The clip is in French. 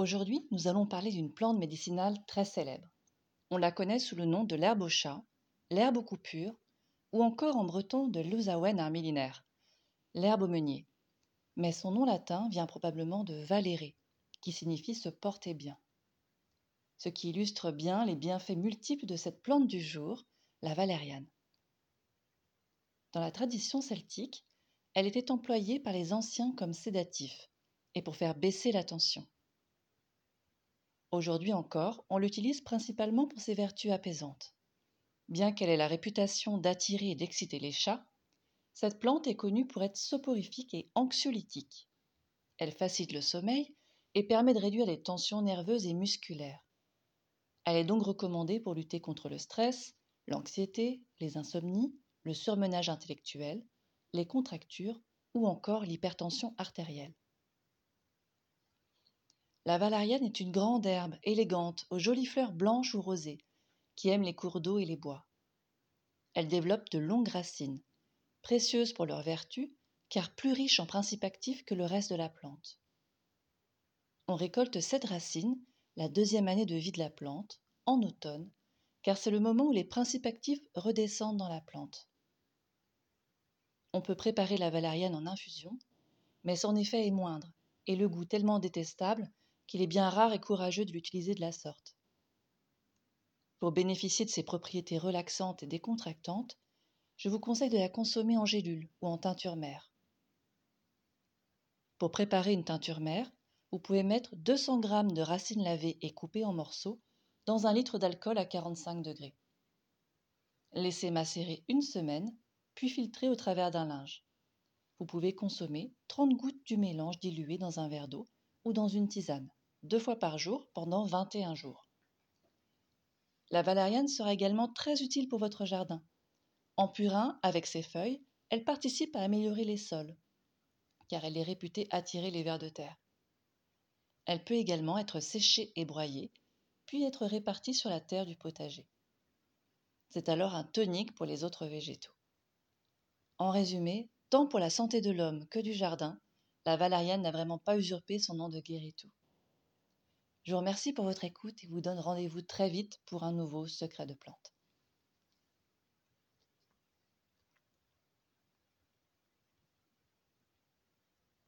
Aujourd'hui, nous allons parler d'une plante médicinale très célèbre. On la connaît sous le nom de l'herbe au chat, l'herbe aux coupures, ou encore en breton de l'Usawen armilinaire, l'herbe au meunier. Mais son nom latin vient probablement de valérer, qui signifie se porter bien. Ce qui illustre bien les bienfaits multiples de cette plante du jour, la valériane. Dans la tradition celtique, elle était employée par les anciens comme sédatif et pour faire baisser la tension. Aujourd'hui encore, on l'utilise principalement pour ses vertus apaisantes. Bien qu'elle ait la réputation d'attirer et d'exciter les chats, cette plante est connue pour être soporifique et anxiolytique. Elle facilite le sommeil et permet de réduire les tensions nerveuses et musculaires. Elle est donc recommandée pour lutter contre le stress, l'anxiété, les insomnies, le surmenage intellectuel, les contractures ou encore l'hypertension artérielle. La valériane est une grande herbe élégante aux jolies fleurs blanches ou rosées qui aime les cours d'eau et les bois. Elle développe de longues racines, précieuses pour leur vertu car plus riches en principes actifs que le reste de la plante. On récolte cette racine, la deuxième année de vie de la plante, en automne, car c'est le moment où les principes actifs redescendent dans la plante. On peut préparer la valériane en infusion, mais son effet est moindre et le goût tellement détestable qu'il est bien rare et courageux de l'utiliser de la sorte. Pour bénéficier de ses propriétés relaxantes et décontractantes, je vous conseille de la consommer en gélule ou en teinture mère. Pour préparer une teinture mère, vous pouvez mettre 200 g de racines lavées et coupées en morceaux dans un litre d'alcool à 45 degrés. Laissez macérer une semaine, puis filtrer au travers d'un linge. Vous pouvez consommer 30 gouttes du mélange dilué dans un verre d'eau ou dans une tisane deux fois par jour pendant 21 jours. La valériane sera également très utile pour votre jardin. En purin, avec ses feuilles, elle participe à améliorer les sols, car elle est réputée attirer les vers de terre. Elle peut également être séchée et broyée, puis être répartie sur la terre du potager. C'est alors un tonique pour les autres végétaux. En résumé, tant pour la santé de l'homme que du jardin, la valériane n'a vraiment pas usurpé son nom de guérit-tout. Je vous remercie pour votre écoute et vous donne rendez-vous très vite pour un nouveau secret de plante.